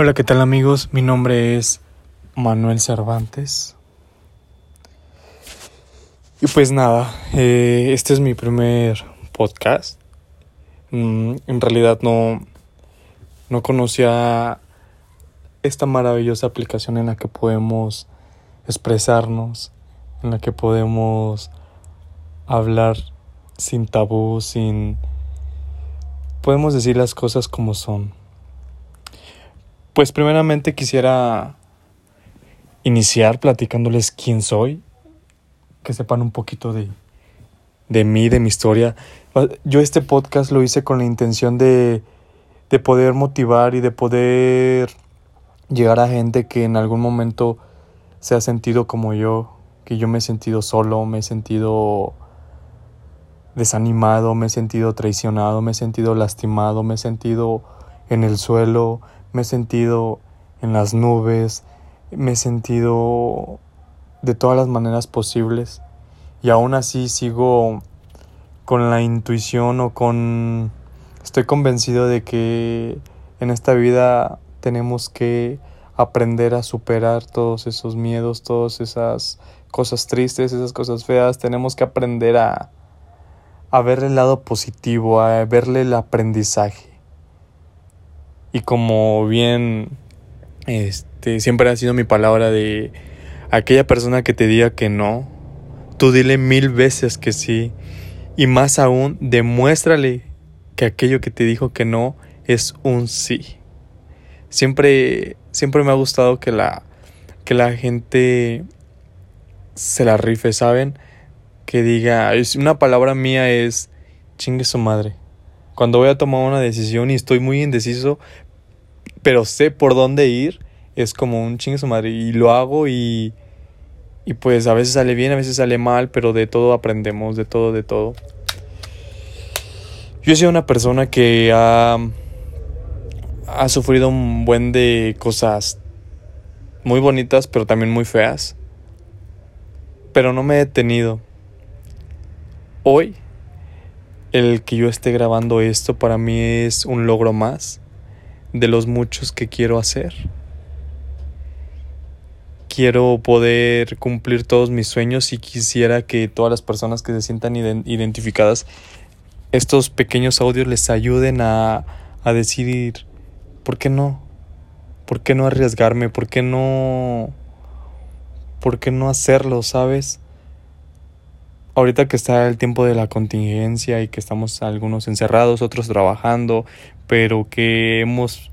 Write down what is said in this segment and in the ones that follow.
Hola, ¿qué tal amigos? Mi nombre es Manuel Cervantes. Y pues nada, eh, este es mi primer podcast. Mm, en realidad no, no conocía esta maravillosa aplicación en la que podemos expresarnos, en la que podemos hablar sin tabú, sin... Podemos decir las cosas como son. Pues primeramente quisiera iniciar platicándoles quién soy, que sepan un poquito de, de mí, de mi historia. Yo este podcast lo hice con la intención de, de poder motivar y de poder llegar a gente que en algún momento se ha sentido como yo, que yo me he sentido solo, me he sentido desanimado, me he sentido traicionado, me he sentido lastimado, me he sentido en el suelo, me he sentido en las nubes, me he sentido de todas las maneras posibles y aún así sigo con la intuición o con... Estoy convencido de que en esta vida tenemos que aprender a superar todos esos miedos, todas esas cosas tristes, esas cosas feas. Tenemos que aprender a, a ver el lado positivo, a verle el aprendizaje. Y como bien este siempre ha sido mi palabra de aquella persona que te diga que no, tú dile mil veces que sí. Y más aún, demuéstrale que aquello que te dijo que no es un sí. Siempre, siempre me ha gustado que la, que la gente se la rife, ¿saben? Que diga, una palabra mía es chingue su madre. Cuando voy a tomar una decisión y estoy muy indeciso, pero sé por dónde ir, es como un chingue su madre. Y lo hago y, y pues a veces sale bien, a veces sale mal, pero de todo aprendemos, de todo, de todo. Yo he sido una persona que ha, ha sufrido un buen de cosas muy bonitas, pero también muy feas. Pero no me he detenido. Hoy, el que yo esté grabando esto para mí es un logro más de los muchos que quiero hacer. Quiero poder cumplir todos mis sueños y quisiera que todas las personas que se sientan identificadas, estos pequeños audios les ayuden a, a decidir, ¿por qué no? ¿Por qué no arriesgarme? ¿Por qué no... ¿Por qué no hacerlo, sabes? Ahorita que está el tiempo de la contingencia y que estamos algunos encerrados, otros trabajando, pero que hemos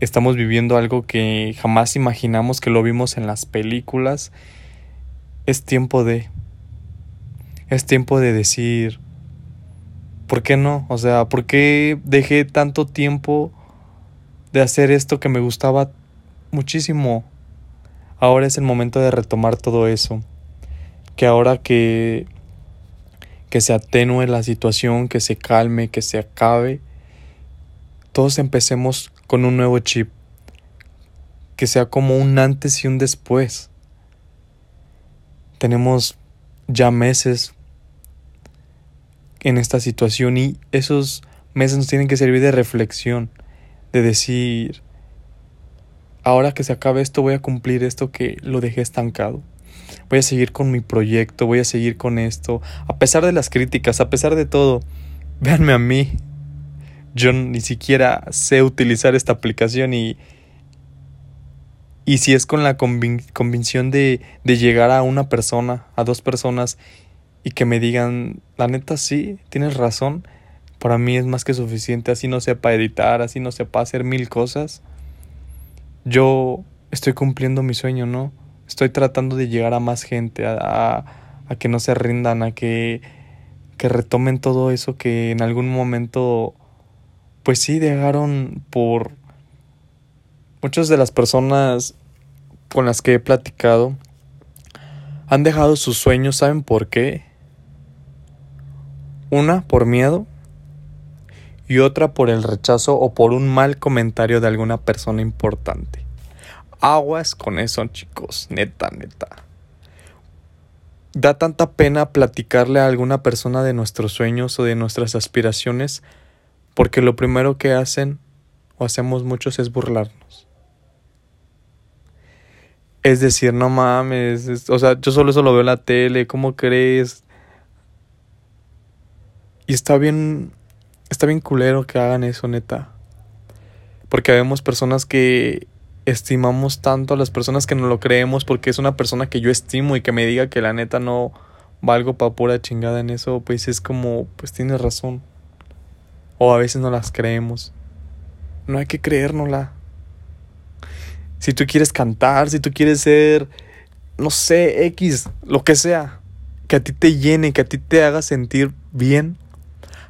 estamos viviendo algo que jamás imaginamos que lo vimos en las películas, es tiempo de es tiempo de decir ¿por qué no? O sea, ¿por qué dejé tanto tiempo de hacer esto que me gustaba muchísimo? Ahora es el momento de retomar todo eso que ahora que, que se atenúe la situación, que se calme, que se acabe, todos empecemos con un nuevo chip, que sea como un antes y un después. Tenemos ya meses en esta situación y esos meses nos tienen que servir de reflexión, de decir, ahora que se acabe esto voy a cumplir esto que lo dejé estancado voy a seguir con mi proyecto, voy a seguir con esto, a pesar de las críticas, a pesar de todo. Véanme a mí. Yo ni siquiera sé utilizar esta aplicación y y si es con la convicción de, de llegar a una persona, a dos personas y que me digan, la neta sí, tienes razón, para mí es más que suficiente, así no sepa editar, así no sepa hacer mil cosas. Yo estoy cumpliendo mi sueño, ¿no? Estoy tratando de llegar a más gente, a, que no se rindan, a que, que retomen todo eso que en algún momento, pues sí, dejaron por muchas de las personas con las que he platicado, han dejado sus sueños, ¿saben por qué? Una, por miedo, y otra por el rechazo o por un mal comentario de alguna persona importante. Aguas con eso, chicos. Neta, neta. Da tanta pena platicarle a alguna persona de nuestros sueños o de nuestras aspiraciones porque lo primero que hacen o hacemos muchos es burlarnos. Es decir, no mames, o sea, yo solo eso lo veo en la tele, ¿cómo crees? Y está bien, está bien culero que hagan eso, neta. Porque vemos personas que estimamos tanto a las personas que no lo creemos porque es una persona que yo estimo y que me diga que la neta no valgo pa' pura chingada en eso, pues es como, pues tienes razón. O a veces no las creemos. No hay que creérnosla. Si tú quieres cantar, si tú quieres ser, no sé, X, lo que sea, que a ti te llene, que a ti te haga sentir bien,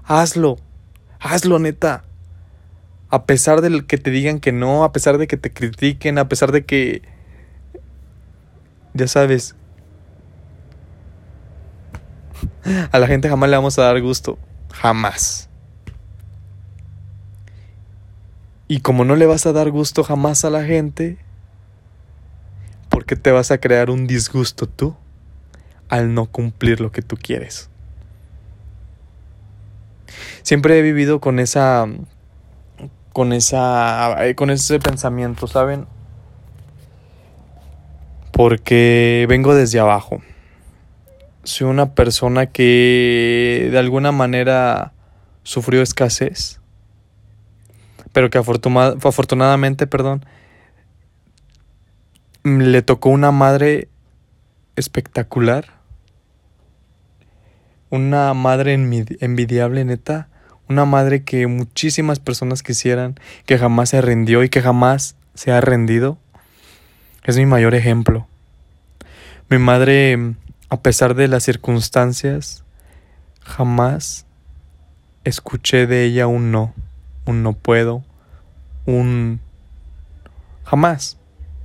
hazlo. Hazlo, neta. A pesar de que te digan que no, a pesar de que te critiquen, a pesar de que... Ya sabes. A la gente jamás le vamos a dar gusto. Jamás. Y como no le vas a dar gusto jamás a la gente, ¿por qué te vas a crear un disgusto tú al no cumplir lo que tú quieres? Siempre he vivido con esa con esa con ese pensamiento, ¿saben? Porque vengo desde abajo. Soy una persona que de alguna manera sufrió escasez pero que afortunadamente, perdón, le tocó una madre espectacular, una madre envidiable, neta, una madre que muchísimas personas quisieran, que jamás se rindió y que jamás se ha rendido. Es mi mayor ejemplo. Mi madre, a pesar de las circunstancias, jamás escuché de ella un no un no puedo, un jamás.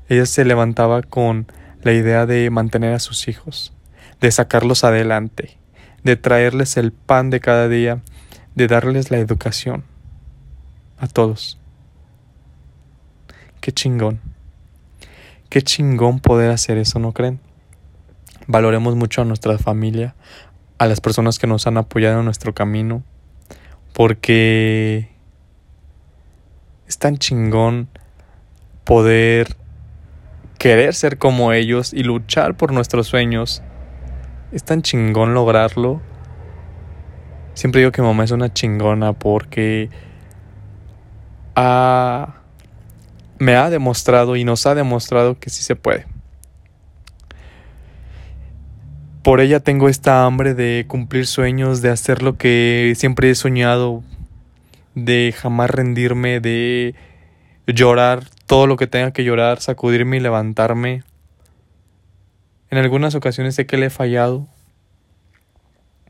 Ella se levantaba con la idea de mantener a sus hijos, de sacarlos adelante, de traerles el pan de cada día, de darles la educación a todos. Qué chingón. Qué chingón poder hacer eso, ¿no creen? Valoremos mucho a nuestra familia, a las personas que nos han apoyado en nuestro camino, porque es tan chingón poder querer ser como ellos y luchar por nuestros sueños. Es tan chingón lograrlo. Siempre digo que mamá es una chingona porque me ha demostrado y nos ha demostrado que sí se puede. Por ella tengo esta hambre de cumplir sueños, de hacer lo que siempre he soñado, de jamás rendirme, de llorar todo lo que tenga que llorar, sacudirme y levantarme. En algunas ocasiones sé que le he fallado,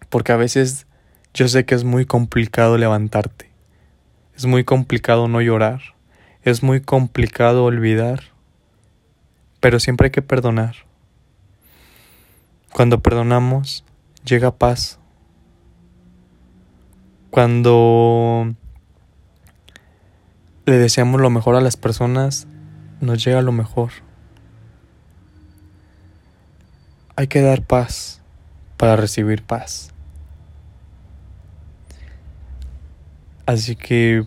porque a veces yo sé que es muy complicado levantarte, es muy complicado no llorar, es muy complicado olvidar, pero siempre hay que perdonar. Cuando perdonamos, llega paz. Cuando le deseamos lo mejor a las personas, nos llega lo mejor. Hay que dar paz para recibir paz. Así que,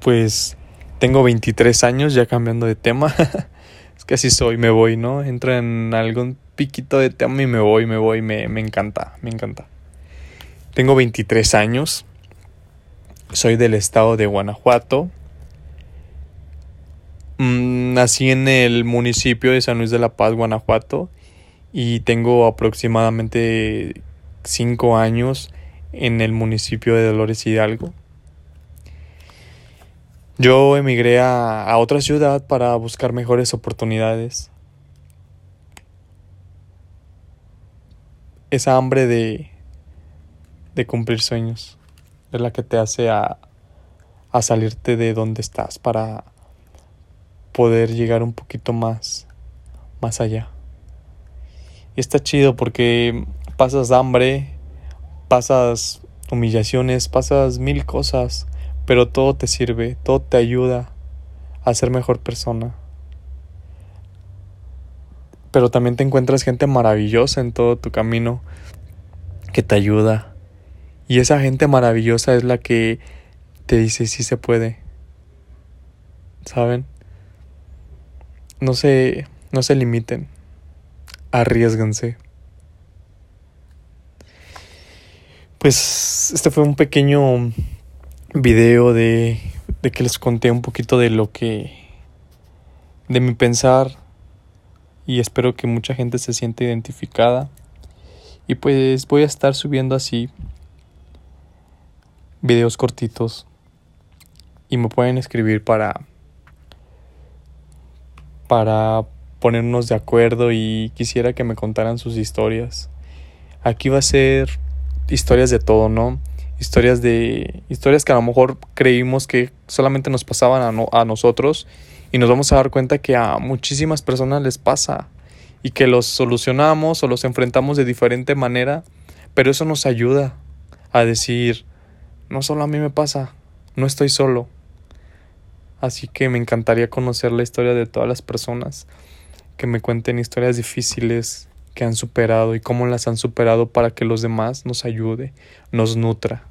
pues, tengo 23 años ya cambiando de tema. es que así soy, me voy, ¿no? Entro en algún piquito de tema y me voy, me voy, me, me encanta, me encanta. Tengo 23 años. Soy del estado de Guanajuato. Mm, nací en el municipio de San Luis de la Paz, Guanajuato, y tengo aproximadamente cinco años en el municipio de Dolores Hidalgo. Yo emigré a, a otra ciudad para buscar mejores oportunidades. Esa hambre de, de cumplir sueños es la que te hace a, a salirte de donde estás para poder llegar un poquito más, más allá. Y está chido porque pasas hambre, pasas humillaciones, pasas mil cosas, pero todo te sirve, todo te ayuda a ser mejor persona. Pero también te encuentras gente maravillosa en todo tu camino que te ayuda. Y esa gente maravillosa es la que te dice si se puede ¿saben? No se, no se limiten, arriesganse. Pues este fue un pequeño video de, de que les conté un poquito de lo que, de mi pensar y espero que mucha gente se sienta identificada. Y pues voy a estar subiendo así videos cortitos y me pueden escribir para para ponernos de acuerdo y quisiera que me contaran sus historias. Aquí va a ser historias de todo, ¿no? Historias de historias que a lo mejor creímos que solamente nos pasaban a, a nosotros y nos vamos a dar cuenta que a muchísimas personas les pasa y que los solucionamos o los enfrentamos de diferente manera, pero eso nos ayuda a decir, no solo a mí me pasa, no estoy solo. Así que me encantaría conocer la historia de todas las personas que me cuenten historias difíciles que han superado y cómo las han superado para que los demás nos ayude, nos nutra.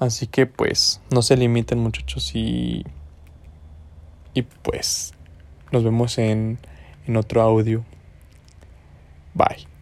Así que pues no se limiten muchachos y y pues nos vemos en, en otro audio. Bye.